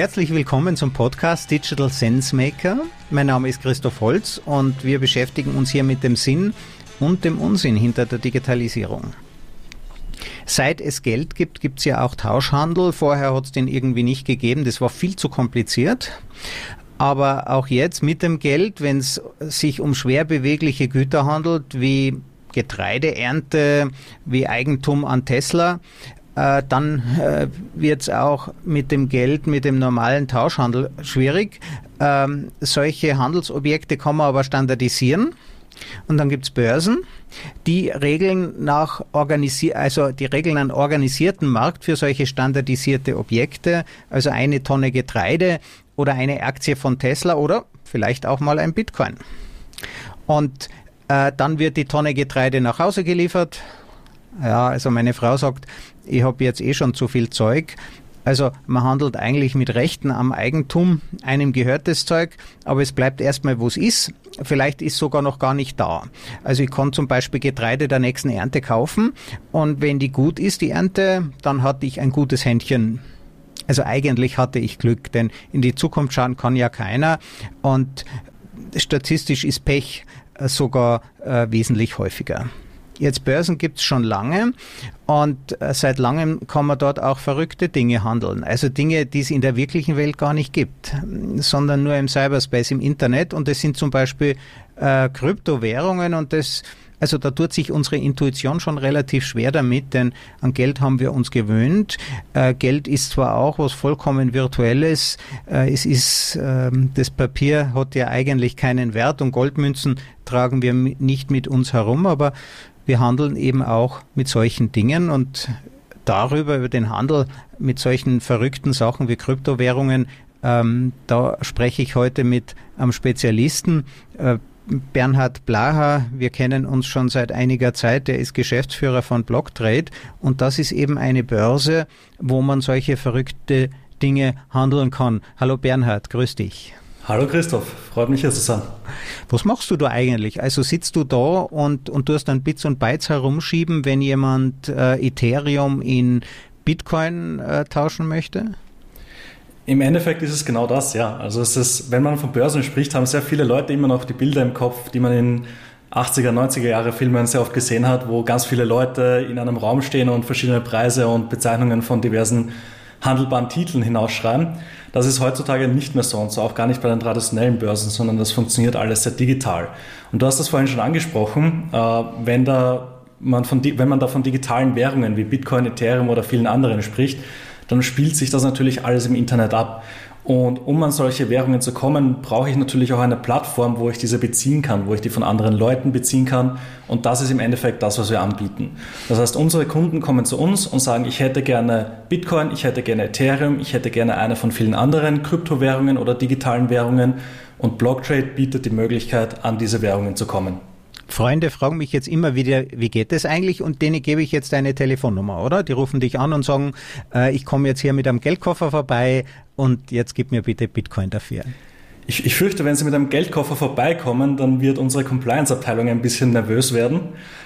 Herzlich willkommen zum Podcast Digital Sense Maker. Mein Name ist Christoph Holz und wir beschäftigen uns hier mit dem Sinn und dem Unsinn hinter der Digitalisierung. Seit es Geld gibt, gibt es ja auch Tauschhandel. Vorher hat es den irgendwie nicht gegeben. Das war viel zu kompliziert. Aber auch jetzt mit dem Geld, wenn es sich um schwer bewegliche Güter handelt, wie Getreideernte, wie Eigentum an Tesla, äh, dann äh, wird es auch mit dem Geld, mit dem normalen Tauschhandel schwierig. Ähm, solche Handelsobjekte kann man aber standardisieren. Und dann gibt es Börsen, die regeln nach organisier also die regeln einen organisierten Markt für solche standardisierte Objekte, also eine Tonne Getreide oder eine Aktie von Tesla oder vielleicht auch mal ein Bitcoin. Und äh, dann wird die Tonne Getreide nach Hause geliefert. Ja, also meine Frau sagt, ich habe jetzt eh schon zu viel Zeug. Also man handelt eigentlich mit Rechten am Eigentum. Einem gehört das Zeug, aber es bleibt erstmal, wo es ist. Vielleicht ist sogar noch gar nicht da. Also ich kann zum Beispiel Getreide der nächsten Ernte kaufen und wenn die gut ist, die Ernte, dann hatte ich ein gutes Händchen. Also eigentlich hatte ich Glück, denn in die Zukunft schauen kann ja keiner und statistisch ist Pech sogar äh, wesentlich häufiger. Jetzt Börsen gibt es schon lange und äh, seit langem kann man dort auch verrückte Dinge handeln. Also Dinge, die es in der wirklichen Welt gar nicht gibt, sondern nur im Cyberspace, im Internet. Und das sind zum Beispiel äh, Kryptowährungen und das also da tut sich unsere Intuition schon relativ schwer damit, denn an Geld haben wir uns gewöhnt. Äh, Geld ist zwar auch was vollkommen Virtuelles, äh, es ist, äh, das Papier hat ja eigentlich keinen Wert und Goldmünzen tragen wir nicht mit uns herum, aber wir handeln eben auch mit solchen Dingen und darüber, über den Handel mit solchen verrückten Sachen wie Kryptowährungen, ähm, da spreche ich heute mit einem Spezialisten. Äh, Bernhard Blaha, wir kennen uns schon seit einiger Zeit, der ist Geschäftsführer von Blocktrade und das ist eben eine Börse, wo man solche verrückte Dinge handeln kann. Hallo Bernhard, grüß dich. Hallo Christoph, freut mich hier zu sein. Was machst du da eigentlich? Also sitzt du da und, und tust dann Bits und Bytes herumschieben, wenn jemand äh, Ethereum in Bitcoin äh, tauschen möchte? Im Endeffekt ist es genau das, ja. Also es ist, wenn man von Börsen spricht, haben sehr viele Leute immer noch die Bilder im Kopf, die man in 80er, 90er Jahre Filmen sehr oft gesehen hat, wo ganz viele Leute in einem Raum stehen und verschiedene Preise und Bezeichnungen von diversen handelbaren Titeln hinausschreiben. Das ist heutzutage nicht mehr so und so auch gar nicht bei den traditionellen Börsen, sondern das funktioniert alles sehr digital. Und du hast das vorhin schon angesprochen, äh, wenn, da man von, wenn man da von digitalen Währungen wie Bitcoin, Ethereum oder vielen anderen spricht, dann spielt sich das natürlich alles im Internet ab. Und um an solche Währungen zu kommen, brauche ich natürlich auch eine Plattform, wo ich diese beziehen kann, wo ich die von anderen Leuten beziehen kann. Und das ist im Endeffekt das, was wir anbieten. Das heißt, unsere Kunden kommen zu uns und sagen, ich hätte gerne Bitcoin, ich hätte gerne Ethereum, ich hätte gerne eine von vielen anderen Kryptowährungen oder digitalen Währungen. Und Blocktrade bietet die Möglichkeit, an diese Währungen zu kommen. Freunde fragen mich jetzt immer wieder, wie geht es eigentlich? Und denen gebe ich jetzt eine Telefonnummer, oder? Die rufen dich an und sagen, äh, ich komme jetzt hier mit einem Geldkoffer vorbei und jetzt gib mir bitte Bitcoin dafür. Ich, ich fürchte, wenn Sie mit einem Geldkoffer vorbeikommen, dann wird unsere Compliance-Abteilung ein bisschen nervös werden.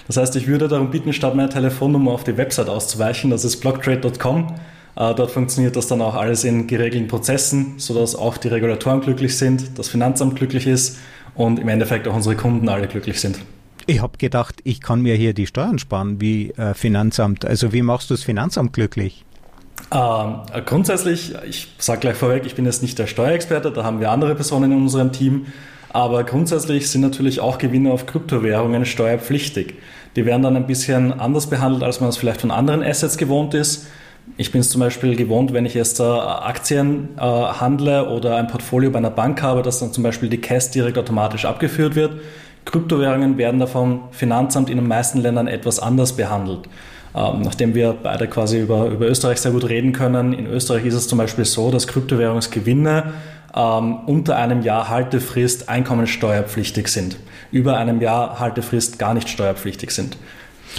Das heißt, ich würde darum bitten, statt meiner Telefonnummer auf die Website auszuweichen. Das ist blocktrade.com. Äh, dort funktioniert das dann auch alles in geregelten Prozessen, sodass auch die Regulatoren glücklich sind, das Finanzamt glücklich ist und im Endeffekt auch unsere Kunden alle glücklich sind. Ich habe gedacht, ich kann mir hier die Steuern sparen wie äh, Finanzamt. Also wie machst du das Finanzamt glücklich? Ähm, grundsätzlich, ich sage gleich vorweg, ich bin jetzt nicht der Steuerexperte, da haben wir andere Personen in unserem Team. Aber grundsätzlich sind natürlich auch Gewinne auf Kryptowährungen steuerpflichtig. Die werden dann ein bisschen anders behandelt, als man es vielleicht von anderen Assets gewohnt ist. Ich bin es zum Beispiel gewohnt, wenn ich jetzt äh, Aktien äh, handle oder ein Portfolio bei einer Bank habe, dass dann zum Beispiel die Cash direkt automatisch abgeführt wird. Kryptowährungen werden da vom Finanzamt in den meisten Ländern etwas anders behandelt. Ähm, nachdem wir beide quasi über, über Österreich sehr gut reden können, in Österreich ist es zum Beispiel so, dass Kryptowährungsgewinne ähm, unter einem Jahr Haltefrist einkommensteuerpflichtig sind, über einem Jahr Haltefrist gar nicht steuerpflichtig sind.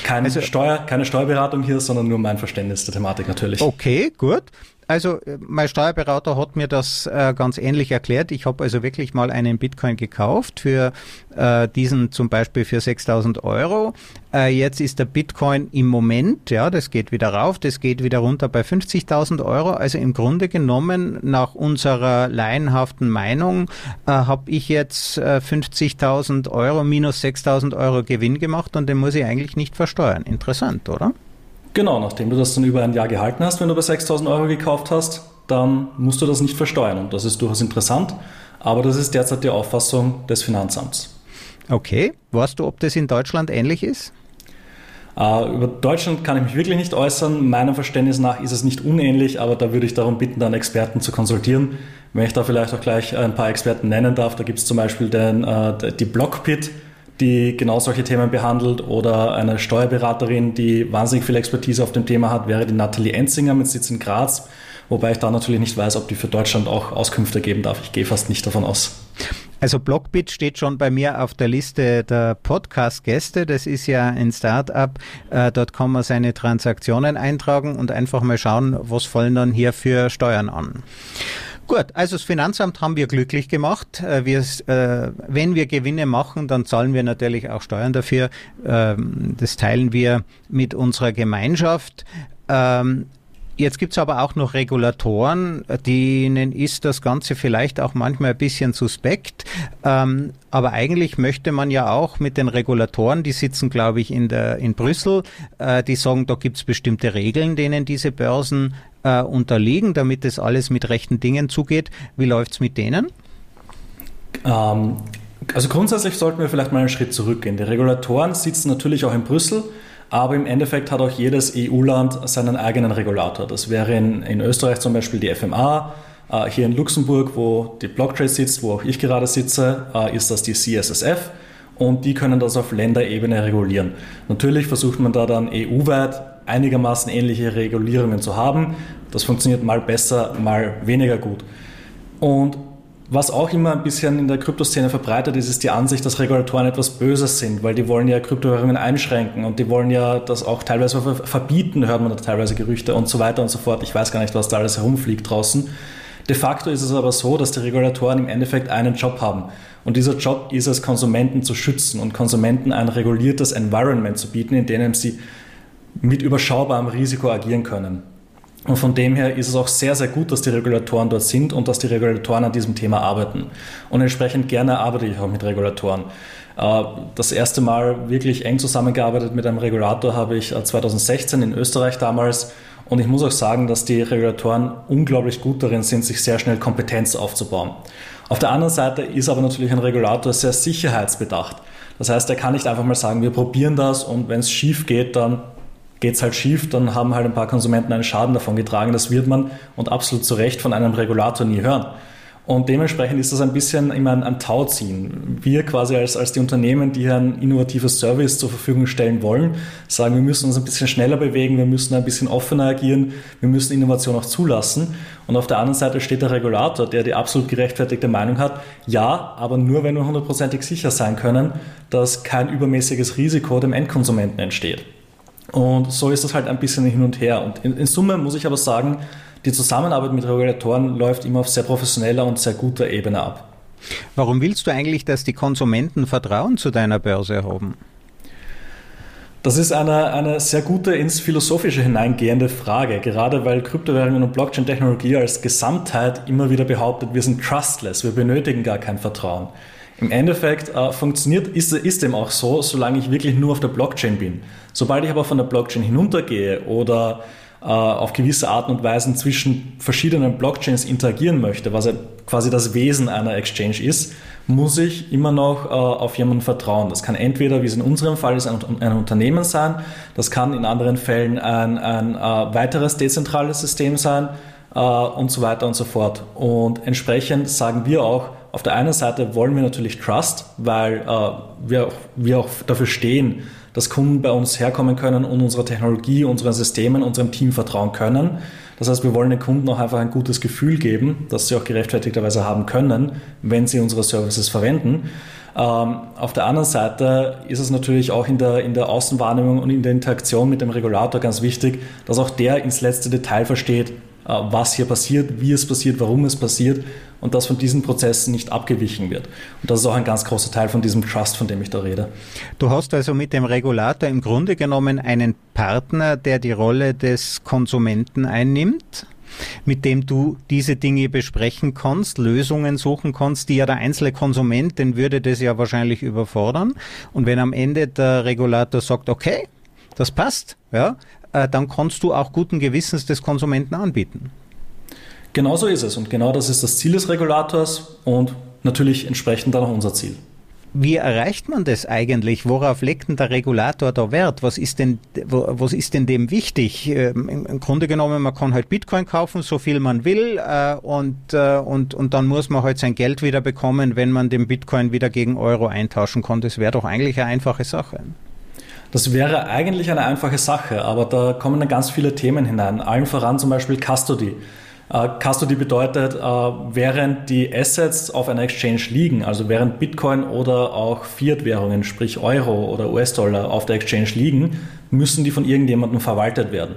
Keine, also, Steuer, keine Steuerberatung hier, sondern nur mein Verständnis der Thematik natürlich. Okay, gut. Also äh, mein Steuerberater hat mir das äh, ganz ähnlich erklärt. Ich habe also wirklich mal einen Bitcoin gekauft für äh, diesen zum Beispiel für 6000 Euro. Äh, jetzt ist der Bitcoin im Moment, ja, das geht wieder rauf, das geht wieder runter bei 50.000 Euro. Also im Grunde genommen, nach unserer laienhaften Meinung, äh, habe ich jetzt 50.000 äh, Euro minus 6.000 Euro Gewinn gemacht und den muss ich eigentlich nicht versteuern. Interessant, oder? Genau, nachdem du das dann über ein Jahr gehalten hast, wenn du bei 6000 Euro gekauft hast, dann musst du das nicht versteuern. Und das ist durchaus interessant, aber das ist derzeit die Auffassung des Finanzamts. Okay, weißt du, ob das in Deutschland ähnlich ist? Uh, über Deutschland kann ich mich wirklich nicht äußern. Meinem Verständnis nach ist es nicht unähnlich, aber da würde ich darum bitten, dann Experten zu konsultieren. Wenn ich da vielleicht auch gleich ein paar Experten nennen darf, da gibt es zum Beispiel den, uh, die Blockpit, die genau solche Themen behandelt oder eine Steuerberaterin, die wahnsinnig viel Expertise auf dem Thema hat, wäre die Nathalie Enzinger mit Sitz in Graz, wobei ich da natürlich nicht weiß, ob die für Deutschland auch Auskünfte geben darf. Ich gehe fast nicht davon aus. Also Blockbit steht schon bei mir auf der Liste der Podcast-Gäste. Das ist ja ein Startup. Äh, dort kann man seine Transaktionen eintragen und einfach mal schauen, was fallen dann hier für Steuern an. Gut, also das Finanzamt haben wir glücklich gemacht. Äh, wir, äh, wenn wir Gewinne machen, dann zahlen wir natürlich auch Steuern dafür. Ähm, das teilen wir mit unserer Gemeinschaft. Ähm, Jetzt gibt's aber auch noch Regulatoren, denen ist das Ganze vielleicht auch manchmal ein bisschen suspekt. Ähm, aber eigentlich möchte man ja auch mit den Regulatoren, die sitzen, glaube ich, in, der, in Brüssel, äh, die sagen, da gibt's bestimmte Regeln, denen diese Börsen äh, unterliegen, damit es alles mit rechten Dingen zugeht. Wie läuft's mit denen? Ähm, also grundsätzlich sollten wir vielleicht mal einen Schritt zurückgehen. Die Regulatoren sitzen natürlich auch in Brüssel aber im Endeffekt hat auch jedes EU-Land seinen eigenen Regulator. Das wäre in, in, Österreich zum Beispiel die FMA. Äh, hier in Luxemburg, wo die Blocktrade sitzt, wo auch ich gerade sitze, äh, ist das die CSSF. Und die können das auf Länderebene regulieren. Natürlich versucht man da dann EU-weit einigermaßen ähnliche Regulierungen zu haben. Das funktioniert mal besser, mal weniger gut. Und was auch immer ein bisschen in der Kryptoszene verbreitet ist, ist die Ansicht, dass Regulatoren etwas Böses sind, weil die wollen ja Kryptowährungen einschränken und die wollen ja das auch teilweise verbieten, hört man da teilweise Gerüchte und so weiter und so fort. Ich weiß gar nicht, was da alles herumfliegt draußen. De facto ist es aber so, dass die Regulatoren im Endeffekt einen Job haben. Und dieser Job ist es, Konsumenten zu schützen und Konsumenten ein reguliertes Environment zu bieten, in dem sie mit überschaubarem Risiko agieren können. Und von dem her ist es auch sehr, sehr gut, dass die Regulatoren dort sind und dass die Regulatoren an diesem Thema arbeiten. Und entsprechend gerne arbeite ich auch mit Regulatoren. Äh, das erste Mal wirklich eng zusammengearbeitet mit einem Regulator habe ich 2016 äh, in Österreich damals. Und ich muss auch sagen, dass die Regulatoren unglaublich gut darin sind, sich sehr schnell Kompetenz aufzubauen. Auf der anderen Seite ist aber natürlich ein Regulator sehr sicherheitsbedacht. Das heißt, er kann nicht einfach mal sagen, wir probieren das und wenn es schief geht, dann geht es halt schief, dann haben halt ein paar Konsumenten einen Schaden davon getragen. Das wird man und absolut zu Recht von einem Regulator nie hören. Und dementsprechend ist das ein bisschen immer ein, ein Tauziehen. Wir quasi als, als die Unternehmen, die ein innovatives Service zur Verfügung stellen wollen, sagen, wir müssen uns ein bisschen schneller bewegen, wir müssen ein bisschen offener agieren, wir müssen Innovation auch zulassen. Und auf der anderen Seite steht der Regulator, der die absolut gerechtfertigte Meinung hat, ja, aber nur wenn wir hundertprozentig sicher sein können, dass kein übermäßiges Risiko dem Endkonsumenten entsteht. Und so ist das halt ein bisschen hin und her. Und in, in, Summe muss ich aber sagen, die Zusammenarbeit mit Regulatoren läuft immer auf sehr professioneller und sehr guter Ebene ab. Warum willst du eigentlich, dass die Konsumenten Vertrauen zu deiner Börse haben? Das ist eine, eine sehr gute ins Philosophische hineingehende Frage, gerade weil Kryptowährungen und Blockchain-Technologie als Gesamtheit immer wieder behauptet, wir sind trustless, wir benötigen gar kein Vertrauen. Im Endeffekt äh, funktioniert, ist, ist dem auch so, solange ich wirklich nur auf der Blockchain bin. Sobald ich aber von der Blockchain hinuntergehe oder äh, auf gewisse Arten und Weisen zwischen verschiedenen Blockchains interagieren möchte, was ja quasi das Wesen einer Exchange ist, muss ich immer noch äh, auf jemanden vertrauen. Das kann entweder, wie es in unserem Fall ist, ein, ein Unternehmen sein, das kann in anderen Fällen ein, ein äh, weiteres dezentrales System sein äh, und so weiter und so fort. Und entsprechend sagen wir auch, auf der einen Seite wollen wir natürlich Trust, weil äh, wir, wir auch dafür stehen, dass Kunden bei uns herkommen können und unserer Technologie, unseren Systemen, unserem Team vertrauen können. Das heißt, wir wollen den Kunden auch einfach ein gutes Gefühl geben, das sie auch gerechtfertigterweise haben können, wenn sie unsere Services verwenden. Ähm, auf der anderen Seite ist es natürlich auch in der, in der Außenwahrnehmung und in der Interaktion mit dem Regulator ganz wichtig, dass auch der ins letzte Detail versteht, was hier passiert, wie es passiert, warum es passiert und dass von diesen Prozessen nicht abgewichen wird. Und das ist auch ein ganz großer Teil von diesem Trust, von dem ich da rede. Du hast also mit dem Regulator im Grunde genommen einen Partner, der die Rolle des Konsumenten einnimmt mit dem du diese Dinge besprechen kannst, Lösungen suchen kannst, die ja der einzelne Konsument, den würde das ja wahrscheinlich überfordern. Und wenn am Ende der Regulator sagt, okay, das passt, ja, äh, dann kannst du auch guten Gewissens des Konsumenten anbieten. Genau so ist es und genau das ist das Ziel des Regulators und natürlich entsprechend dann auch unser Ziel. Wie erreicht man das eigentlich? Worauf legt denn der Regulator da Wert? Was ist denn, was ist denn dem wichtig? Ähm, Im Grunde genommen, man kann halt Bitcoin kaufen, so viel man will, äh, und, äh, und, und dann muss man halt sein Geld wieder bekommen, wenn man den Bitcoin wieder gegen Euro eintauschen kann. Das wäre doch eigentlich eine einfache Sache. Das wäre eigentlich eine einfache Sache, aber da kommen dann ganz viele Themen hinein. Allen voran zum Beispiel Custody. Uh, Custody bedeutet, uh, während die Assets auf einer Exchange liegen, also während Bitcoin oder auch Fiat-Währungen, sprich Euro oder US-Dollar auf der Exchange liegen, müssen die von irgendjemandem verwaltet werden.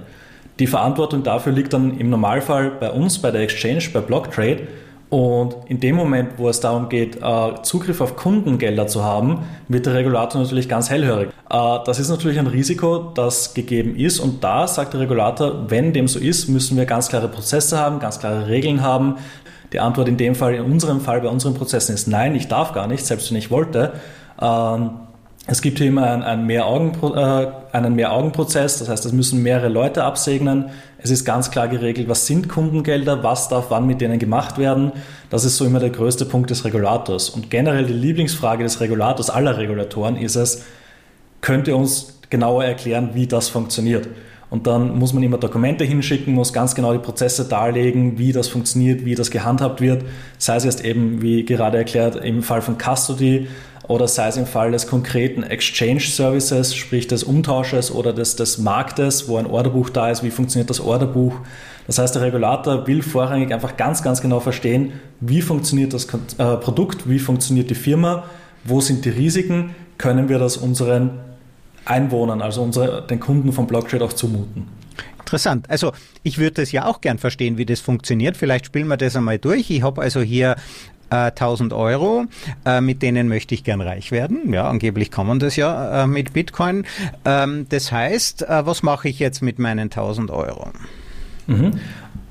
Die Verantwortung dafür liegt dann im Normalfall bei uns, bei der Exchange, bei Blocktrade. Und in dem Moment, wo es darum geht, äh, Zugriff auf Kundengelder zu haben, wird der Regulator natürlich ganz hellhörig. Äh, das ist natürlich ein Risiko, das gegeben ist. Und da sagt der Regulator, wenn dem so ist, müssen wir ganz klare Prozesse haben, ganz klare Regeln haben. Die Antwort in dem Fall, in unserem Fall, bei unseren Prozessen ist nein, ich darf gar nicht, selbst wenn ich wollte. Es gibt hier immer einen, einen Mehr-Augen-Prozess, äh, das heißt, es müssen mehrere Leute absegnen. Es ist ganz klar geregelt, was sind Kundengelder, was darf wann mit denen gemacht werden. Das ist so immer der größte Punkt des Regulators. Und generell die Lieblingsfrage des Regulators, aller Regulatoren, ist es, könnt ihr uns genauer erklären, wie das funktioniert? Und dann muss man immer Dokumente hinschicken, muss ganz genau die Prozesse darlegen, wie das funktioniert, wie das gehandhabt wird. Sei es jetzt eben, wie gerade erklärt, im Fall von Custody, oder sei es im Fall des konkreten Exchange Services, sprich des Umtausches oder des, des Marktes, wo ein Orderbuch da ist, wie funktioniert das Orderbuch. Das heißt, der Regulator will vorrangig einfach ganz, ganz genau verstehen, wie funktioniert das äh, Produkt, wie funktioniert die Firma, wo sind die Risiken, können wir das unseren Einwohnern, also unsere, den Kunden von Blocktrade auch zumuten. Interessant. Also ich würde das ja auch gern verstehen, wie das funktioniert. Vielleicht spielen wir das einmal durch. Ich habe also hier 1000 äh, Euro, äh, mit denen möchte ich gern reich werden. Ja, angeblich kann man das ja äh, mit Bitcoin. Ähm, das heißt, was mache ich jetzt mit meinen 1000 Euro? Mhm.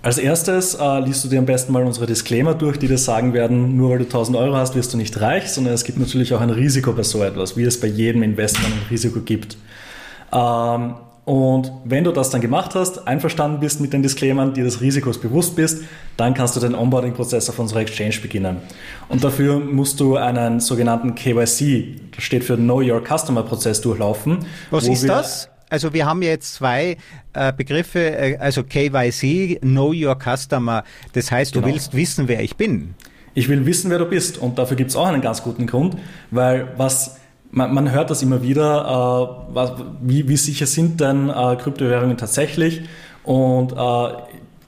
Als erstes äh, liest du dir am besten mal unsere Disclaimer durch, die dir sagen werden, nur weil du 1000 Euro hast, wirst du nicht reich, sondern es gibt natürlich auch ein Risiko bei so etwas, wie es bei jedem Investment ein Risiko gibt. Ähm, und wenn du das dann gemacht hast, einverstanden bist mit den Disclaimern, dir des Risikos bewusst bist, dann kannst du den Onboarding-Prozess auf unserer Exchange beginnen. Und dafür musst du einen sogenannten KYC, das steht für Know Your Customer Prozess, durchlaufen. Was ist das? Also wir haben jetzt zwei äh, Begriffe, äh, also KYC, Know Your Customer. Das heißt, du genau. willst wissen, wer ich bin. Ich will wissen, wer du bist. Und dafür gibt es auch einen ganz guten Grund, weil was man, man hört das immer wieder, äh, was, wie, wie sicher sind denn äh, Kryptowährungen tatsächlich? Und äh,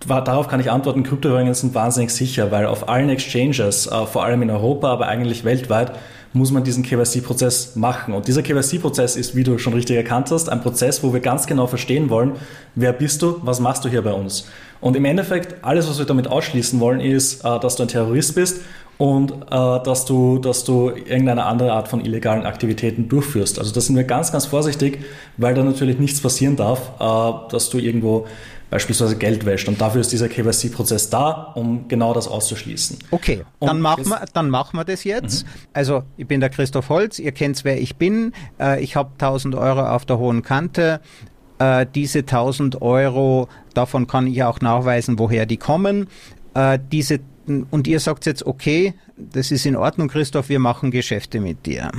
darauf kann ich antworten, Kryptowährungen sind wahnsinnig sicher, weil auf allen Exchanges, äh, vor allem in Europa, aber eigentlich weltweit, muss man diesen KYC-Prozess machen. Und dieser KYC-Prozess ist, wie du schon richtig erkannt hast, ein Prozess, wo wir ganz genau verstehen wollen, wer bist du, was machst du hier bei uns. Und im Endeffekt, alles, was wir damit ausschließen wollen, ist, äh, dass du ein Terrorist bist und äh, dass, du, dass du irgendeine andere Art von illegalen Aktivitäten durchführst. Also da sind wir ganz, ganz vorsichtig, weil da natürlich nichts passieren darf, äh, dass du irgendwo beispielsweise Geld wäscht. Und dafür ist dieser KYC-Prozess da, um genau das auszuschließen. Okay, dann machen, wir, dann machen wir das jetzt. Mhm. Also ich bin der Christoph Holz, ihr kennt, wer ich bin. Äh, ich habe 1000 Euro auf der hohen Kante. Äh, diese 1000 Euro, davon kann ich auch nachweisen, woher die kommen. Äh, diese und ihr sagt jetzt, okay, das ist in Ordnung, Christoph, wir machen Geschäfte mit dir.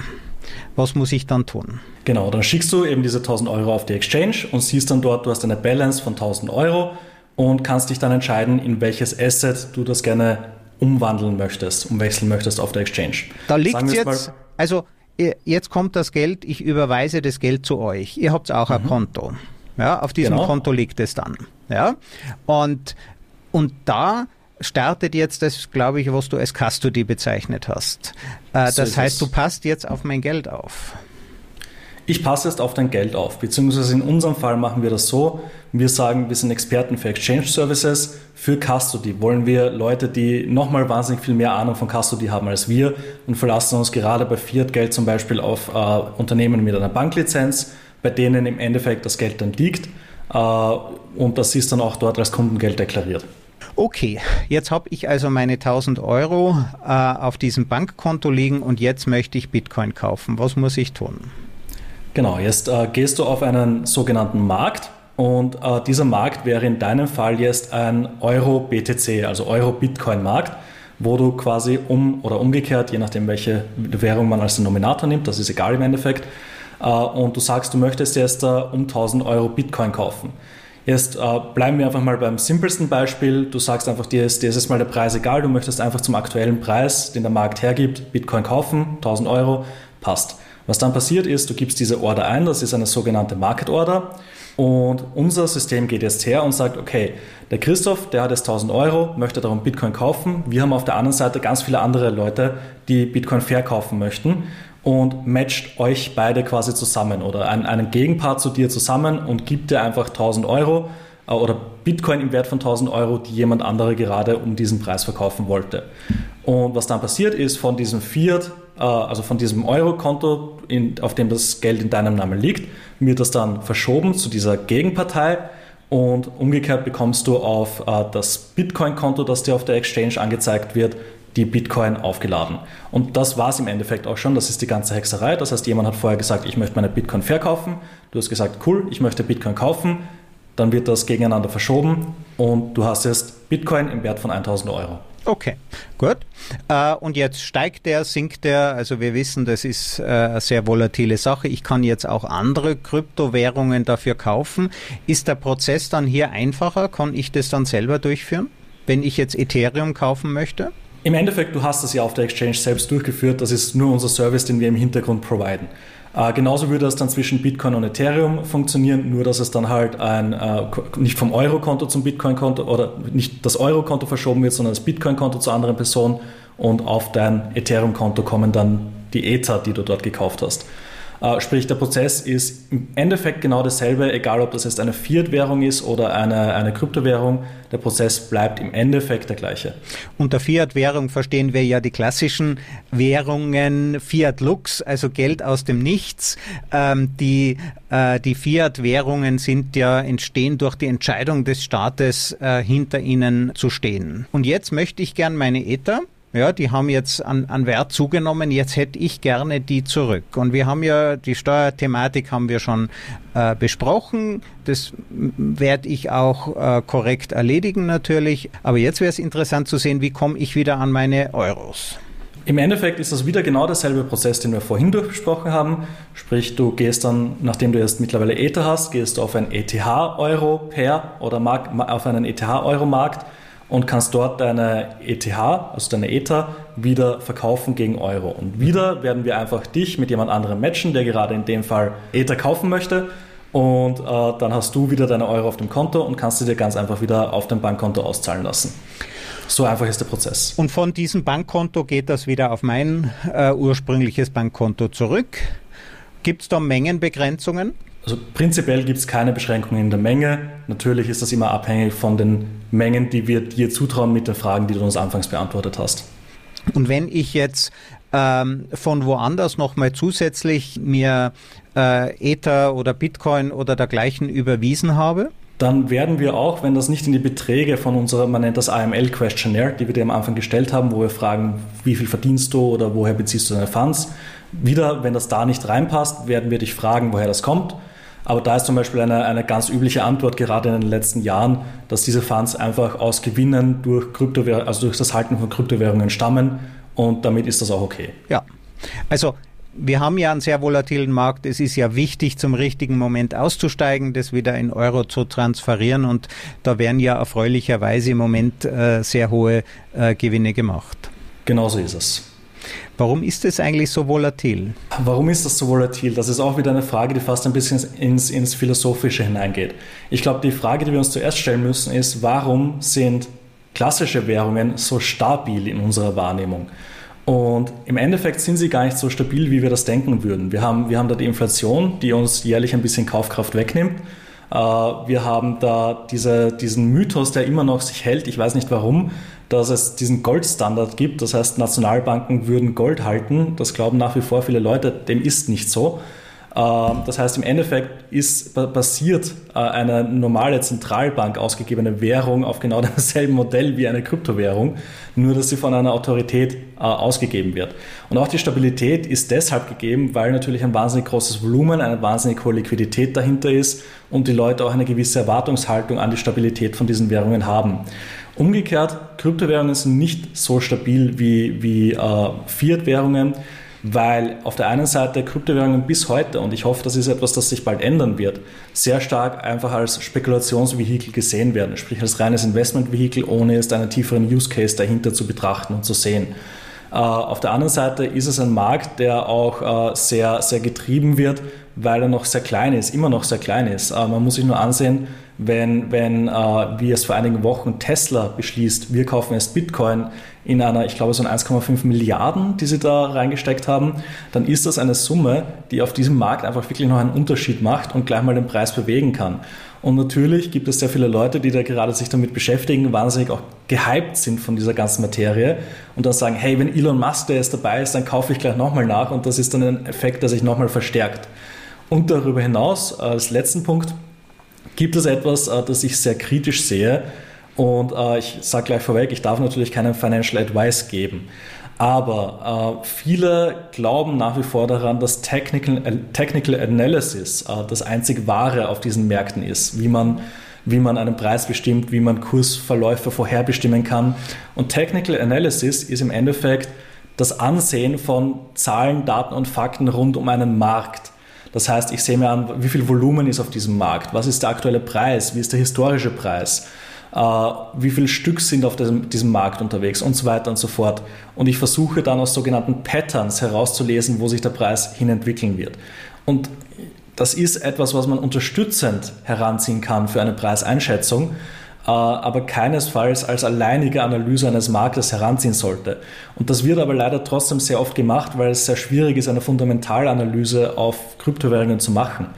Was muss ich dann tun? Genau, dann schickst du eben diese 1000 Euro auf die Exchange und siehst dann dort, du hast eine Balance von 1000 Euro und kannst dich dann entscheiden, in welches Asset du das gerne umwandeln möchtest, umwechseln möchtest auf der Exchange. Da liegt jetzt, also jetzt kommt das Geld, ich überweise das Geld zu euch. Ihr habt auch mhm. ein Konto. Ja, auf diesem genau. Konto liegt es dann. Ja, und, und da startet jetzt das, glaube ich, was du als Custody bezeichnet hast. Äh, so das heißt, du passt jetzt auf mein Geld auf. ich passe jetzt auf dein Geld auf, beziehungsweise in unserem Fall machen wir das so, wir sagen, wir sind Experten für Exchange Services, für Custody wollen wir Leute, die nochmal wahnsinnig viel mehr Ahnung von Custody haben als wir und verlassen uns gerade bei Fiat-Geld zum Beispiel auf äh, Unternehmen mit einer Banklizenz, bei denen im Endeffekt das Geld dann liegt äh, und das ist dann auch dort als Kundengeld deklariert. Okay, jetzt habe ich also meine 1000 Euro äh, auf diesem Bankkonto liegen und jetzt möchte ich Bitcoin kaufen. Was muss ich tun? Genau, jetzt äh, gehst du auf einen sogenannten Markt und äh, dieser Markt wäre in deinem Fall jetzt ein Euro-BTC, also Euro-Bitcoin-Markt, wo du quasi um oder umgekehrt, je nachdem welche Währung man als Denominator nimmt, das ist egal im Endeffekt, äh, und du sagst, du möchtest jetzt äh, um 1000 Euro Bitcoin kaufen. Jetzt äh, bleiben wir einfach mal beim simpelsten Beispiel. Du sagst einfach, dir ist, dir ist mal der Preis egal, du möchtest einfach zum aktuellen Preis, den der Markt hergibt, Bitcoin kaufen, 1000 Euro, passt. Was dann passiert ist, du gibst diese Order ein, das ist eine sogenannte Market Order. Und unser System geht jetzt her und sagt, okay, der Christoph, der hat jetzt 1000 Euro, möchte darum Bitcoin kaufen. Wir haben auf der anderen Seite ganz viele andere Leute, die Bitcoin verkaufen möchten und matcht euch beide quasi zusammen oder einen, einen Gegenpart zu dir zusammen und gibt dir einfach 1000 Euro äh, oder Bitcoin im Wert von 1000 Euro, die jemand andere gerade um diesen Preis verkaufen wollte. Und was dann passiert ist, von diesem Fiat äh, also von diesem Euro-Konto, auf dem das Geld in deinem Namen liegt, wird das dann verschoben zu dieser Gegenpartei und umgekehrt bekommst du auf äh, das Bitcoin-Konto, das dir auf der Exchange angezeigt wird, die Bitcoin aufgeladen. Und das war es im Endeffekt auch schon. Das ist die ganze Hexerei. Das heißt, jemand hat vorher gesagt, ich möchte meine Bitcoin verkaufen. Du hast gesagt, cool, ich möchte Bitcoin kaufen. Dann wird das gegeneinander verschoben und du hast jetzt Bitcoin im Wert von 1000 Euro. Okay, gut. Äh, und jetzt steigt der, sinkt der. Also wir wissen, das ist äh, eine sehr volatile Sache. Ich kann jetzt auch andere Kryptowährungen dafür kaufen. Ist der Prozess dann hier einfacher? Kann ich das dann selber durchführen, wenn ich jetzt Ethereum kaufen möchte? Im Endeffekt, du hast das ja auf der Exchange selbst durchgeführt. Das ist nur unser Service, den wir im Hintergrund providen. Äh, genauso würde das dann zwischen Bitcoin und Ethereum funktionieren, nur dass es dann halt ein, äh, nicht vom Euro-Konto zum Bitcoin-Konto oder nicht das Euro-Konto verschoben wird, sondern das Bitcoin-Konto zur anderen Person und auf dein Ethereum-Konto kommen dann die Ether, die du dort gekauft hast. Äh, sprich, der Prozess ist im Endeffekt genau dasselbe, egal ob das jetzt eine Fiat-Währung ist oder eine, eine Kryptowährung. Der Prozess bleibt im Endeffekt der gleiche. Unter Fiat-Währung verstehen wir ja die klassischen Währungen Fiat Lux, also Geld aus dem Nichts. Ähm, die äh, die Fiat-Währungen sind ja entstehen durch die Entscheidung des Staates, äh, hinter ihnen zu stehen. Und jetzt möchte ich gern meine Ether ja, die haben jetzt an, an Wert zugenommen. Jetzt hätte ich gerne die zurück. Und wir haben ja die Steuerthematik haben wir schon äh, besprochen. Das werde ich auch äh, korrekt erledigen natürlich. Aber jetzt wäre es interessant zu sehen, wie komme ich wieder an meine Euros. Im Endeffekt ist das wieder genau derselbe Prozess, den wir vorhin durchgesprochen haben. Sprich, du gehst dann, nachdem du jetzt mittlerweile Ether hast, gehst du auf ein ETH-Euro-Pair oder auf einen ETH-Euro-Markt und kannst dort deine ETH, also deine Ether, wieder verkaufen gegen Euro. Und wieder werden wir einfach dich mit jemand anderem matchen, der gerade in dem Fall Ether kaufen möchte. Und äh, dann hast du wieder deine Euro auf dem Konto und kannst sie dir ganz einfach wieder auf dein Bankkonto auszahlen lassen. So einfach ist der Prozess. Und von diesem Bankkonto geht das wieder auf mein äh, ursprüngliches Bankkonto zurück. Gibt es da Mengenbegrenzungen? Also prinzipiell gibt es keine Beschränkungen in der Menge. Natürlich ist das immer abhängig von den Mengen, die wir dir zutrauen mit den Fragen, die du uns anfangs beantwortet hast. Und wenn ich jetzt ähm, von woanders nochmal zusätzlich mir äh, Ether oder Bitcoin oder dergleichen überwiesen habe, dann werden wir auch, wenn das nicht in die Beträge von unserer, man nennt das AML-Questionnaire, die wir dir am Anfang gestellt haben, wo wir fragen, wie viel verdienst du oder woher beziehst du deine Funds, wieder, wenn das da nicht reinpasst, werden wir dich fragen, woher das kommt aber da ist zum Beispiel eine, eine ganz übliche Antwort gerade in den letzten Jahren, dass diese Funds einfach aus Gewinnen durch Kryptowährungen, also durch das Halten von Kryptowährungen stammen und damit ist das auch okay. Ja, also wir haben ja einen sehr volatilen Markt. Es ist ja wichtig, zum richtigen Moment auszusteigen, das wieder in Euro zu transferieren. Und da werden ja erfreulicherweise im Moment äh, sehr hohe äh, Gewinne gemacht. Genauso ist es. Warum ist es eigentlich so volatil? Warum ist das so volatil? Das ist auch wieder eine Frage, die fast ein bisschen ins, ins Philosophische hineingeht. Ich glaube, die Frage, die wir uns zuerst stellen müssen, ist, warum sind klassische Währungen so stabil in unserer Wahrnehmung? Und im Endeffekt sind sie gar nicht so stabil, wie wir das denken würden. Wir haben, wir haben da die Inflation, die uns jährlich ein bisschen Kaufkraft wegnimmt. Äh, wir haben da diese, diesen Mythos, der immer noch sich hält, ich weiß nicht warum, dass es diesen Goldstandard gibt. Das heißt, Nationalbanken würden Gold halten. Das glauben nach wie vor viele Leute, dem ist nicht so. Ähm, das heißt, im Endeffekt ist basiert äh, eine normale Zentralbank ausgegebene Währung auf genau demselben Modell wie eine Kryptowährung, nur dass sie von einer Autorität äh, ausgegeben wird. Und auch die Stabilität ist deshalb gegeben, weil natürlich ein wahnsinnig großes Volumen, eine wahnsinnig hohe Liquidität dahinter ist und die Leute auch eine gewisse Erwartungshaltung an die Stabilität von diesen Währungen haben. Umgekehrt, Kryptowährungen sind nicht so stabil wie, wie äh, Fiat-Währungen weil auf der einen Seite Kryptowährungen bis heute, und ich hoffe, das ist etwas, das sich bald ändern wird, sehr stark einfach als Spekulationsvehikel gesehen werden, sprich als reines Investmentvehikel, ohne jetzt einen tieferen Use Case dahinter zu betrachten und zu sehen. Äh, auf der anderen Seite ist es ein Markt, der auch äh, sehr, sehr getrieben wird, weil er noch sehr klein ist, immer noch sehr klein ist. Äh, man muss sich nur ansehen, wenn, wenn wie es vor einigen Wochen Tesla beschließt, wir kaufen erst Bitcoin in einer, ich glaube, so ein 1,5 Milliarden, die sie da reingesteckt haben, dann ist das eine Summe, die auf diesem Markt einfach wirklich noch einen Unterschied macht und gleich mal den Preis bewegen kann. Und natürlich gibt es sehr viele Leute, die da gerade sich damit beschäftigen, wahnsinnig auch gehypt sind von dieser ganzen Materie und dann sagen, hey, wenn Elon Musk da jetzt dabei ist, dann kaufe ich gleich nochmal nach und das ist dann ein Effekt, der sich nochmal verstärkt. Und darüber hinaus, als letzten Punkt, gibt es etwas, äh, das ich sehr kritisch sehe und äh, ich sage gleich vorweg, ich darf natürlich keinen Financial Advice geben. Aber äh, viele glauben nach wie vor daran, dass Technical, äh, Technical Analysis äh, das einzig Wahre auf diesen Märkten ist, wie man, wie man einen Preis bestimmt, wie man Kursverläufe vorherbestimmen kann. Und Technical Analysis ist im Endeffekt das Ansehen von Zahlen, Daten und Fakten rund um einen Markt. Das heißt, ich sehe mir an, wie viel Volumen ist auf diesem Markt, was ist der aktuelle Preis, wie ist der historische Preis wie viele Stück sind auf diesem, diesem, Markt unterwegs und so weiter und so fort. Und ich versuche dann aus sogenannten Patterns herauszulesen, wo sich der Preis hin entwickeln wird. Und das ist etwas, was man unterstützend heranziehen kann für eine Preiseinschätzung, äh, aber keinesfalls als alleinige Analyse eines Marktes heranziehen sollte. Und das wird aber leider trotzdem sehr oft gemacht, weil es sehr schwierig ist, eine Fundamentalanalyse auf Kryptowährungen zu machen.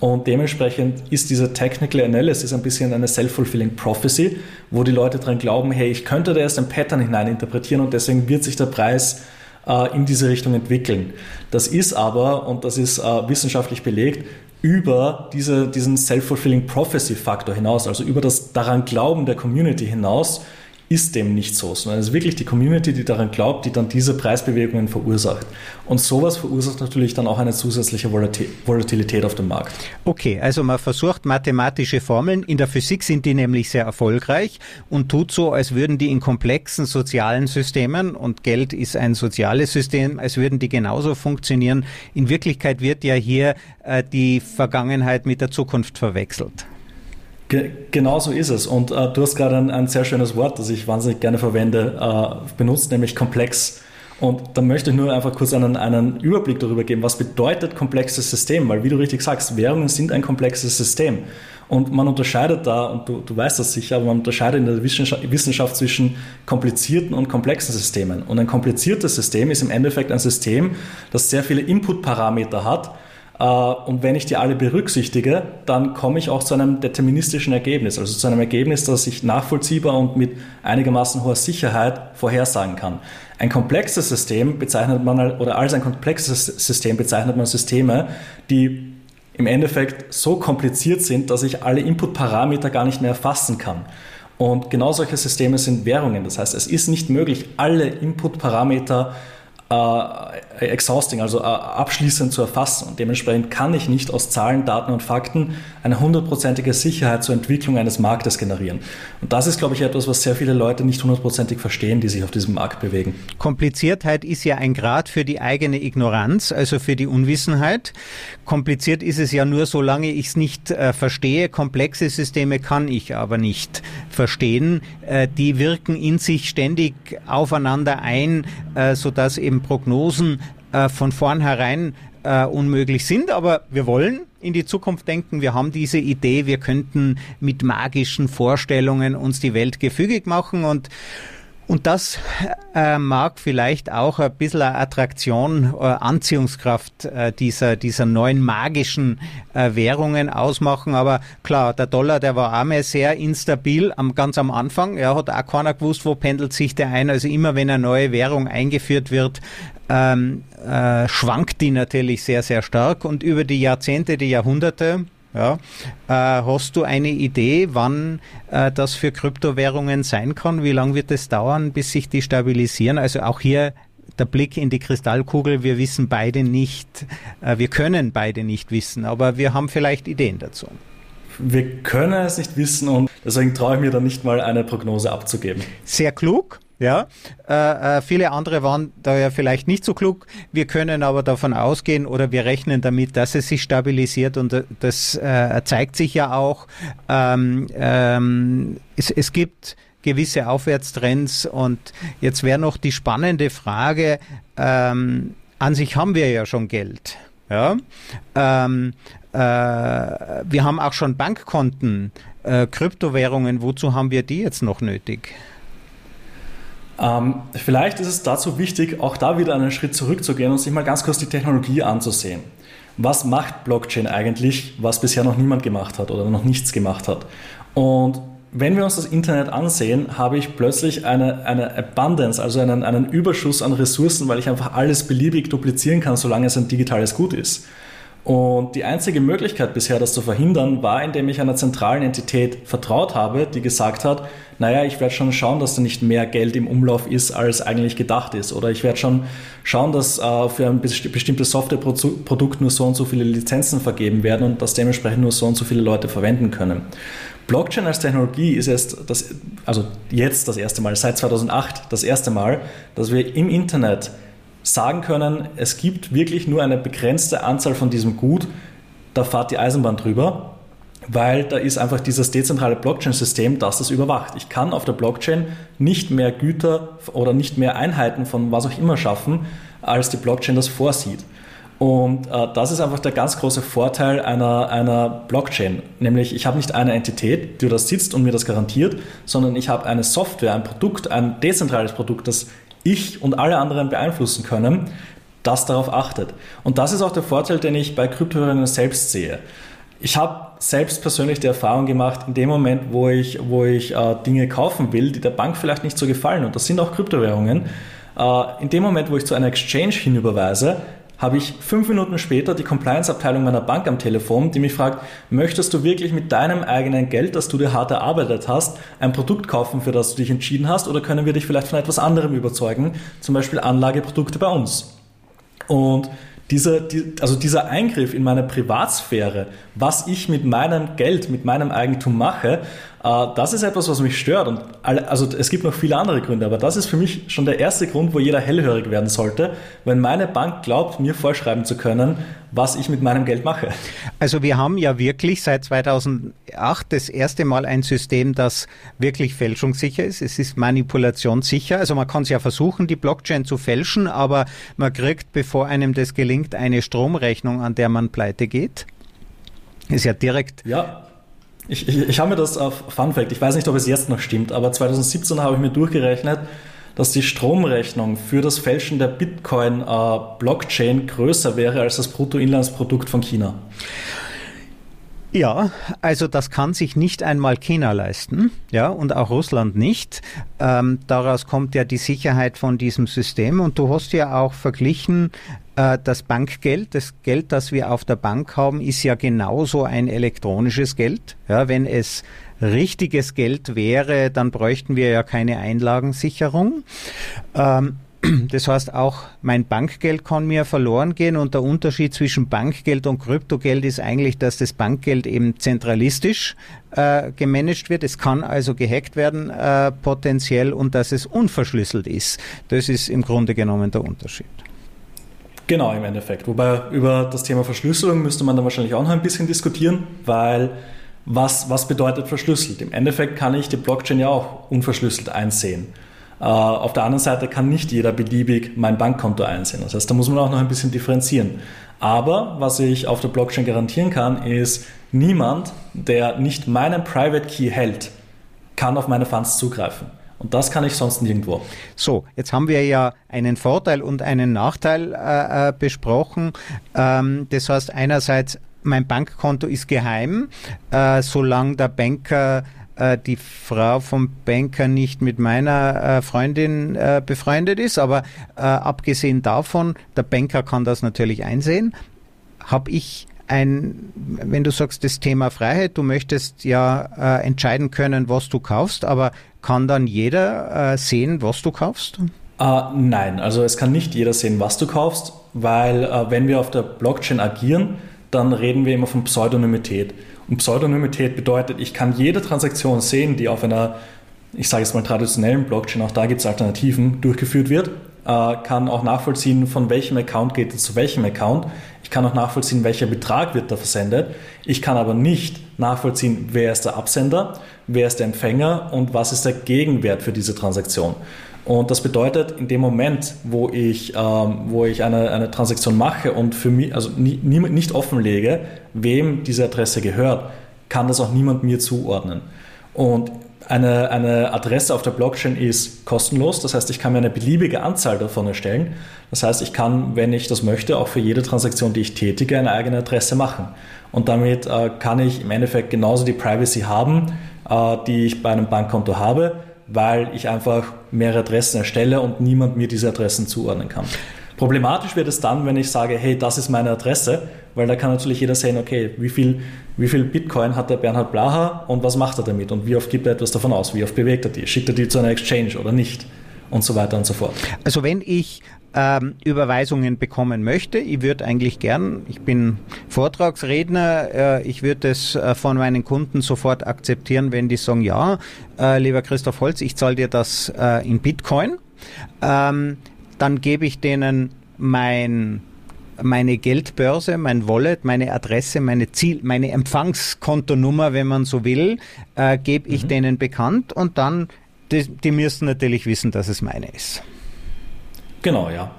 Und dementsprechend ist diese Technical Analysis ein bisschen eine self-fulfilling prophecy, wo die Leute dran glauben, hey, ich könnte da erst ein Pattern hineininterpretieren und deswegen wird sich der Preis äh, in diese Richtung entwickeln. Das ist aber, und das ist äh, wissenschaftlich belegt, über diese, diesen self-fulfilling prophecy Faktor hinaus, also über das daran Glauben der Community hinaus, ist dem nicht so, sondern es ist wirklich die Community, die daran glaubt, die dann diese Preisbewegungen verursacht. Und sowas verursacht natürlich dann auch eine zusätzliche Volatilität auf dem Markt. Okay, also man versucht mathematische Formeln. In der Physik sind die nämlich sehr erfolgreich und tut so, als würden die in komplexen sozialen Systemen, und Geld ist ein soziales System, als würden die genauso funktionieren. In Wirklichkeit wird ja hier äh, die Vergangenheit mit der Zukunft verwechselt. Ge genau so ist es. Und äh, du hast gerade ein, ein, sehr schönes Wort, das ich wahnsinnig gerne verwende, äh, benutzt, nämlich komplex. Und da möchte ich nur einfach kurz einen, einen Überblick darüber geben, was bedeutet komplexes System, weil wie du richtig sagst, Währungen sind ein komplexes System. Und man unterscheidet da, und du, du weißt das sicher, aber man unterscheidet in der Wissenschaft, zwischen komplizierten und komplexen Systemen. Und ein kompliziertes System ist im Endeffekt ein System, das sehr viele Inputparameter hat und wenn ich die alle berücksichtige, dann komme ich auch zu einem deterministischen Ergebnis, also zu einem Ergebnis, das ich nachvollziehbar und mit einigermaßen hoher Sicherheit vorhersagen kann. Ein komplexes System bezeichnet man, oder als ein komplexes System bezeichnet man Systeme, die im Endeffekt so kompliziert sind, dass ich alle Inputparameter gar nicht mehr erfassen kann. Und genau solche Systeme sind Währungen. Das heißt, es ist nicht möglich, alle Inputparameter äh, exhausting, also äh, abschließend zu erfassen. Und dementsprechend kann ich nicht aus Zahlen, Daten und Fakten eine hundertprozentige Sicherheit zur Entwicklung eines Marktes generieren. Und das ist, glaube ich, etwas, was sehr viele Leute nicht hundertprozentig verstehen, die sich auf diesem Markt bewegen. Kompliziertheit ist ja ein Grad für die eigene Ignoranz, also für die Unwissenheit. Kompliziert ist es ja nur, solange ich es nicht äh, verstehe. Komplexe Systeme kann ich aber nicht verstehen. Äh, die wirken in sich ständig aufeinander ein, äh, sodass eben Prognosen äh, von vornherein äh, unmöglich sind, aber wir wollen in die Zukunft denken. Wir haben diese Idee, wir könnten mit magischen Vorstellungen uns die Welt gefügig machen und Und das äh, mag vielleicht auch ein bisschen Attraktion, äh, Anziehungskraft äh, dieser, dieser neuen magischen äh, Währungen ausmachen. Aber klar, der Dollar, der war auch mal sehr instabil am, ganz am Anfang. Er hat auch keiner gewusst, wo pendelt sich der ein. Also immer wenn eine neue Währung eingeführt wird, ähm, äh, schwankt die natürlich sehr, sehr stark. Und über die Jahrzehnte, die Jahrhunderte, ja. Äh, hast du eine Idee, wann äh, das für Kryptowährungen sein kann? Wie lange wird es dauern, bis sich die stabilisieren? Also auch hier der Blick in die Kristallkugel. Wir wissen beide nicht, äh, wir können beide nicht wissen, aber wir haben vielleicht Ideen dazu. Wir können es nicht wissen und deswegen traue ich mir da nicht mal eine Prognose abzugeben. Sehr klug. Ja, äh, äh, viele andere waren da ja vielleicht nicht so klug. Wir können aber davon ausgehen oder wir rechnen damit, dass es sich stabilisiert und äh, das äh, zeigt sich ja auch. Ähm, ähm, es, es gibt gewisse Aufwärtstrends und jetzt wäre noch die spannende Frage, ähm, an sich haben wir ja schon Geld. Ja, ähm, äh, wir haben auch schon Bankkonten, äh, Kryptowährungen. Wozu haben wir die jetzt noch nötig? Ähm, vielleicht ist es dazu wichtig, auch da wieder einen Schritt zurückzugehen und sich mal ganz kurz die Technologie anzusehen. Was macht Blockchain eigentlich, was bisher noch niemand gemacht hat oder noch nichts gemacht hat? Und wenn wir uns das Internet ansehen, habe ich plötzlich eine, eine Abundance, also einen, einen Überschuss an Ressourcen, weil ich einfach alles beliebig duplizieren kann, solange es ein digitales Gut ist. Und die einzige Möglichkeit bisher, das zu verhindern, war, indem ich einer zentralen Entität vertraut habe, die gesagt hat, naja, ich werde schon schauen, dass da nicht mehr Geld im Umlauf ist, als eigentlich gedacht ist. Oder ich werde schon schauen, dass äh, für ein bestimmtes Softwareprodukt nur so und so viele Lizenzen vergeben werden und dass dementsprechend nur so und so viele Leute verwenden können. Blockchain als Technologie ist erst das, also jetzt das erste Mal, seit 2008 das erste Mal, dass wir im Internet sagen können, es gibt wirklich nur eine begrenzte Anzahl von diesem Gut, da fahrt die Eisenbahn drüber, weil da ist einfach dieses dezentrale Blockchain-System, das das überwacht. Ich kann auf der Blockchain nicht mehr Güter oder nicht mehr Einheiten von was auch immer schaffen, als die Blockchain das vorsieht. Und äh, das ist einfach der ganz große Vorteil einer, einer Blockchain. Nämlich, ich habe nicht eine Entität, die da sitzt und mir das garantiert, sondern ich habe eine Software, ein Produkt, ein dezentrales Produkt, das ich und alle anderen beeinflussen können, das darauf achtet. Und das ist auch der Vorteil, den ich bei Kryptowährungen selbst sehe. Ich habe selbst persönlich die Erfahrung gemacht, in dem Moment, wo ich, wo ich äh, Dinge kaufen will, die der Bank vielleicht nicht so gefallen, und das sind auch Kryptowährungen, äh, in dem Moment, wo ich zu einer Exchange hinüberweise, habe ich fünf Minuten später die Compliance-Abteilung meiner Bank am Telefon, die mich fragt, möchtest du wirklich mit deinem eigenen Geld, das du dir hart erarbeitet hast, ein Produkt kaufen, für das du dich entschieden hast, oder können wir dich vielleicht von etwas anderem überzeugen, zum Beispiel Anlageprodukte bei uns? Und diese, die, also dieser Eingriff in meine Privatsphäre, was ich mit meinem Geld, mit meinem Eigentum mache, das ist etwas, was mich stört. Und also es gibt noch viele andere Gründe, aber das ist für mich schon der erste Grund, wo jeder hellhörig werden sollte, wenn meine Bank glaubt, mir vorschreiben zu können, was ich mit meinem Geld mache. Also wir haben ja wirklich seit 2008 das erste Mal ein System, das wirklich fälschungssicher ist. Es ist manipulationssicher. Also man kann es ja versuchen, die Blockchain zu fälschen, aber man kriegt, bevor einem das gelingt, eine Stromrechnung, an der man pleite geht. Ist ja direkt ja. Ich, ich, ich habe mir das auf Fun Fact, ich weiß nicht, ob es jetzt noch stimmt, aber 2017 habe ich mir durchgerechnet, dass die Stromrechnung für das Fälschen der Bitcoin-Blockchain äh, größer wäre als das Bruttoinlandsprodukt von China. Ja, also das kann sich nicht einmal China leisten, ja, und auch Russland nicht. Ähm, daraus kommt ja die Sicherheit von diesem System. Und du hast ja auch verglichen, das Bankgeld, das Geld, das wir auf der Bank haben, ist ja genauso ein elektronisches Geld. Ja, wenn es richtiges Geld wäre, dann bräuchten wir ja keine Einlagensicherung. Ähm, das heißt, auch mein Bankgeld kann mir verloren gehen und der Unterschied zwischen Bankgeld und Kryptogeld ist eigentlich, dass das Bankgeld eben zentralistisch äh, gemanagt wird. Es kann also gehackt werden äh, potenziell und dass es unverschlüsselt ist. Das ist im Grunde genommen der Unterschied. Genau, im Endeffekt. Wobei über das Thema Verschlüsselung müsste man dann wahrscheinlich auch noch ein bisschen diskutieren, weil was, was bedeutet verschlüsselt? Im Endeffekt kann ich die Blockchain ja auch unverschlüsselt einsehen. Äh, auf der anderen Seite kann nicht jeder beliebig mein Bankkonto einsehen. Das heißt, da muss man auch noch ein bisschen differenzieren. Aber was ich auf der Blockchain garantieren kann, ist, niemand, der nicht meinen Private Key hält, kann auf meine Funds zugreifen. Und das kann ich sonst nirgendwo. So, jetzt haben wir ja einen Vorteil und einen Nachteil äh, äh besprochen. Ähm, das heißt, einerseits, mein Bankkonto ist geheim, äh, solange der Banker äh, die Frau vom Banker nicht mit meiner äh, Freundin befreundet ist. Aber abgesehen davon, der Banker kann das natürlich einsehen. Habe ich ein, wenn du sagst, das Thema Freiheit, du möchtest ja äh, entscheiden können, was du kaufst, aber kann dann jeder äh, sehen, was du kaufst? Uh, nein, also es kann nicht jeder sehen, was du kaufst, weil uh, wenn wir auf der Blockchain agieren, dann reden wir immer von Pseudonymität. Und Pseudonymität bedeutet, ich kann jede Transaktion sehen, die auf einer, ich sage jetzt mal traditionellen Blockchain, auch da gibt es Alternativen, durchgeführt wird, uh, kann auch nachvollziehen, von welchem Account geht es zu welchem Account. Ich kann auch nachvollziehen, welcher Betrag wird da versendet. Ich kann aber nicht nachvollziehen, wer ist der Absender, wer ist der Empfänger und was ist der Gegenwert für diese Transaktion. Und das bedeutet, in dem Moment, wo ich, ähm, wo ich eine, eine Transaktion mache und für mich, also nie, nie, nicht offenlege, wem diese Adresse gehört, kann das auch niemand mir zuordnen. Und eine, eine Adresse auf der Blockchain ist kostenlos, das heißt, ich kann mir eine beliebige Anzahl davon erstellen. Das heißt, ich kann, wenn ich das möchte, auch für jede Transaktion, die ich tätige, eine eigene Adresse machen. Und damit äh, kann ich im Endeffekt genauso die Privacy haben, äh, die ich bei einem Bankkonto habe, weil ich einfach mehrere Adressen erstelle und niemand mir diese Adressen zuordnen kann. Problematisch wird es dann, wenn ich sage, hey, das ist meine Adresse, weil da kann natürlich jeder sehen, okay, wie viel, wie viel Bitcoin hat der Bernhard Blaha und was macht er damit und wie oft gibt er etwas davon aus, wie oft bewegt er die, schickt er die zu einer Exchange oder nicht und so weiter und so fort. Also wenn ich ähm, Überweisungen bekommen möchte. Ich würde eigentlich gern, ich bin Vortragsredner, äh, ich würde es äh, von meinen Kunden sofort akzeptieren, wenn die sagen, ja, äh, lieber Christoph Holz, ich zahle dir das äh, in Bitcoin. Ähm, dann gebe ich denen mein meine Geldbörse, mein Wallet, meine Adresse, meine Ziel, meine Empfangskontonummer, wenn man so will, äh, gebe ich mhm. denen bekannt und dann, die, die müssen natürlich wissen, dass es meine ist. Genau, ja.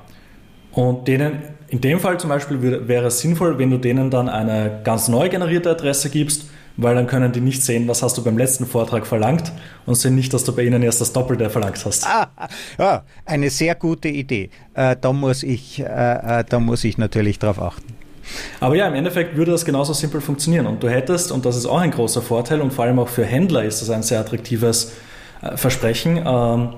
Und denen, in dem Fall zum Beispiel wäre es sinnvoll, wenn du denen dann eine ganz neu generierte Adresse gibst, weil dann können die nicht sehen, was hast du beim letzten Vortrag verlangt und sehen nicht, dass du bei ihnen erst das Doppelte verlangt hast. Ah, ja, eine sehr gute Idee. Äh, da, muss ich, äh, äh, da muss ich natürlich drauf achten. Aber ja, im Endeffekt würde das genauso simpel funktionieren. Und du hättest, und das ist auch ein großer Vorteil und vor allem auch für Händler ist das ein sehr attraktives äh, Versprechen, ähm,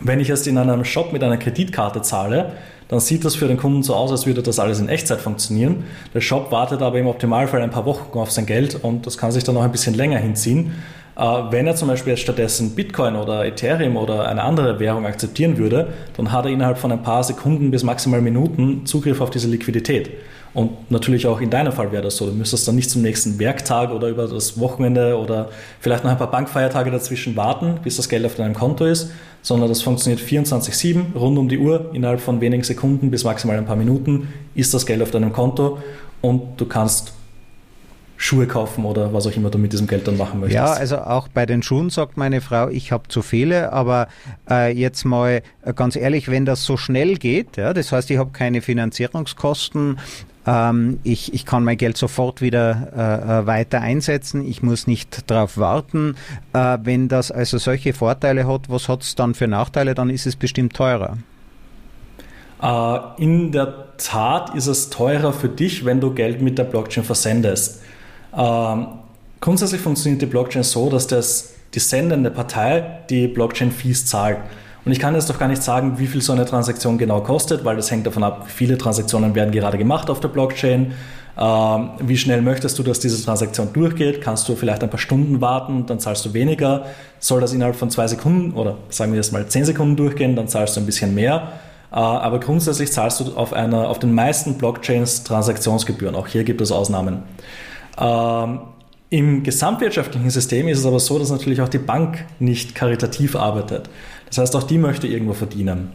wenn ich jetzt in einem Shop mit einer Kreditkarte zahle, dann sieht das für den Kunden so aus, als würde das alles in Echtzeit funktionieren. Der Shop wartet aber im Optimalfall ein paar Wochen auf sein Geld und das kann sich dann noch ein bisschen länger hinziehen. Äh, wenn er zum Beispiel jetzt stattdessen Bitcoin oder Ethereum oder eine andere Währung akzeptieren würde, dann hat er innerhalb von ein paar Sekunden bis maximal Minuten Zugriff auf diese Liquidität. Und natürlich auch in deinem Fall wäre das so. Du müsstest dann nicht zum nächsten Werktag oder über das Wochenende oder vielleicht noch ein paar Bankfeiertage dazwischen warten, bis das Geld auf deinem Konto ist, sondern das funktioniert 24-7, rund um die Uhr, innerhalb von wenigen Sekunden bis maximal ein paar Minuten ist das Geld auf deinem Konto und du kannst Schuhe kaufen oder was auch immer du mit diesem Geld dann machen möchtest. Ja, also auch bei den Schuhen sagt meine Frau, ich habe zu viele, aber äh, jetzt mal äh, ganz ehrlich, wenn das so schnell geht, ja, das heißt, ich habe keine Finanzierungskosten, ähm, ich, ich kann mein Geld sofort wieder äh, äh, weiter einsetzen. Ich muss nicht darauf warten. Äh, wenn das also solche Vorteile hat, was hat es dann für Nachteile? Dann ist es bestimmt teurer. Äh, in der Tat ist es teurer für dich, wenn du Geld mit der Blockchain versendest. Ähm, grundsätzlich funktioniert die Blockchain so, dass das, die sendende Partei die Blockchain-Fees zahlt. Und ich kann jetzt doch gar nicht sagen, wie viel so eine Transaktion genau kostet, weil das hängt davon ab, wie viele Transaktionen werden gerade gemacht auf der Blockchain. Ähm, wie schnell möchtest du, dass diese Transaktion durchgeht? Kannst du vielleicht ein paar Stunden warten, dann zahlst du weniger. Soll das innerhalb von zwei Sekunden oder sagen wir jetzt mal zehn Sekunden durchgehen, dann zahlst du ein bisschen mehr. Äh, aber grundsätzlich zahlst du auf, einer, auf den meisten Blockchains Transaktionsgebühren. Auch hier gibt es Ausnahmen. Ähm, Im gesamtwirtschaftlichen System ist es aber so, dass natürlich auch die Bank nicht karitativ arbeitet. Das heißt, auch die möchte irgendwo verdienen.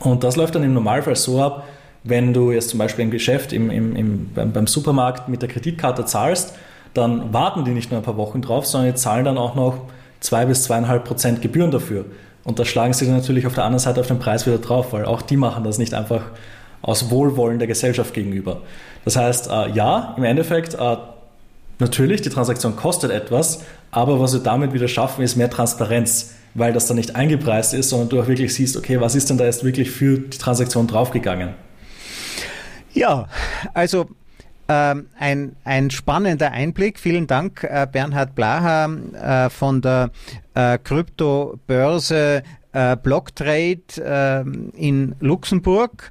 Und das läuft dann im Normalfall so ab, wenn du jetzt zum Beispiel im Geschäft, im, im, im, beim, Supermarkt mit der Kreditkarte zahlst, dann warten die nicht nur ein paar Wochen drauf, sondern die zahlen dann auch noch zwei bis zweieinhalb Prozent Gebühren dafür. Und da schlagen sie dann natürlich auf der anderen Seite auf den Preis wieder drauf, weil auch die machen das nicht einfach aus Wohlwollen der Gesellschaft gegenüber. Das heißt, äh, ja, im Endeffekt, äh, natürlich, die Transaktion kostet etwas, aber was wir damit wieder schaffen, ist mehr Transparenz weil das dann nicht eingepreist ist, sondern du auch wirklich siehst, okay, was ist denn da jetzt wirklich für die Transaktion draufgegangen? Ja, also ähm, ein, ein spannender Einblick. Vielen Dank, äh, Bernhard Blaha äh, von der äh, Kryptobörse äh, Blocktrade äh, in Luxemburg.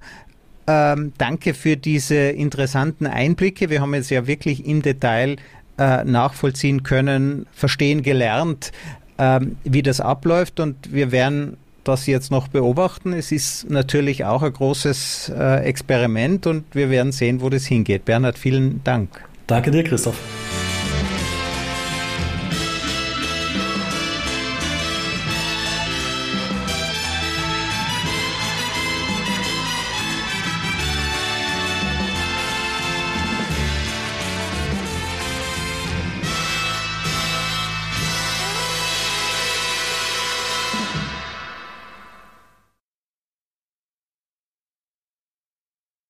Ähm, danke für diese interessanten Einblicke. Wir haben jetzt ja wirklich im Detail äh, nachvollziehen können, verstehen gelernt, ähm, wie das abläuft und wir werden das jetzt noch beobachten. Es ist natürlich auch ein großes äh, Experiment und wir werden sehen, wo das hingeht. Bernhard, vielen Dank. Danke dir, Christoph.